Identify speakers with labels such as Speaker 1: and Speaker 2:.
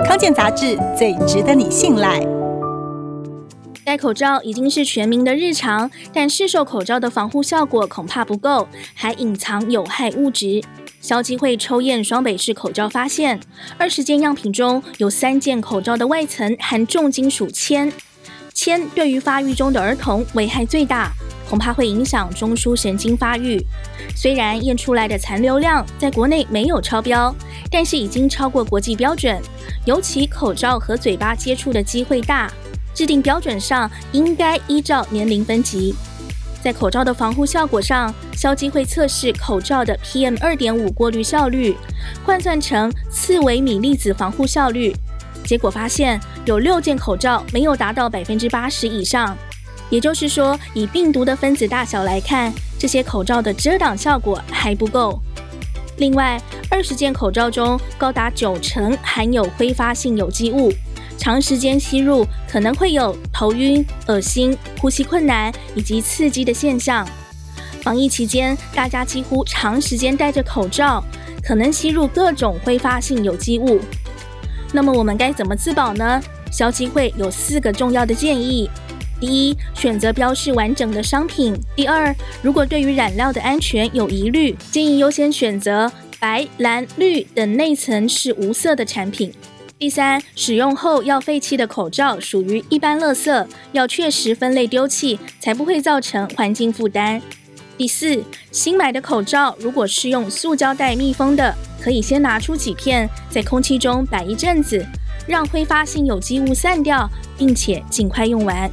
Speaker 1: 康健杂志最值得你信赖。
Speaker 2: 戴口罩已经是全民的日常，但市售口罩的防护效果恐怕不够，还隐藏有害物质。消基会抽验双北市口罩发现，二十件样品中有三件口罩的外层含重金属铅，铅对于发育中的儿童危害最大，恐怕会影响中枢神经发育。虽然验出来的残留量在国内没有超标，但是已经超过国际标准，尤其口罩和嘴巴接触的机会大。制定标准上应该依照年龄分级，在口罩的防护效果上，消基会测试口罩的 PM 二点五过滤效率，换算成次微米粒子防护效率，结果发现有六件口罩没有达到百分之八十以上，也就是说，以病毒的分子大小来看，这些口罩的遮挡效果还不够。另外，二十件口罩中高达九成含有挥发性有机物。长时间吸入可能会有头晕、恶心、呼吸困难以及刺激的现象。防疫期间，大家几乎长时间戴着口罩，可能吸入各种挥发性有机物。那么我们该怎么自保呢？消基会有四个重要的建议：第一，选择标示完整的商品；第二，如果对于染料的安全有疑虑，建议优先选择白、蓝、绿等内层是无色的产品。第三，使用后要废弃的口罩属于一般垃圾，要确实分类丢弃，才不会造成环境负担。第四，新买的口罩如果是用塑胶袋密封的，可以先拿出几片，在空气中摆一阵子，让挥发性有机物散掉，并且尽快用完。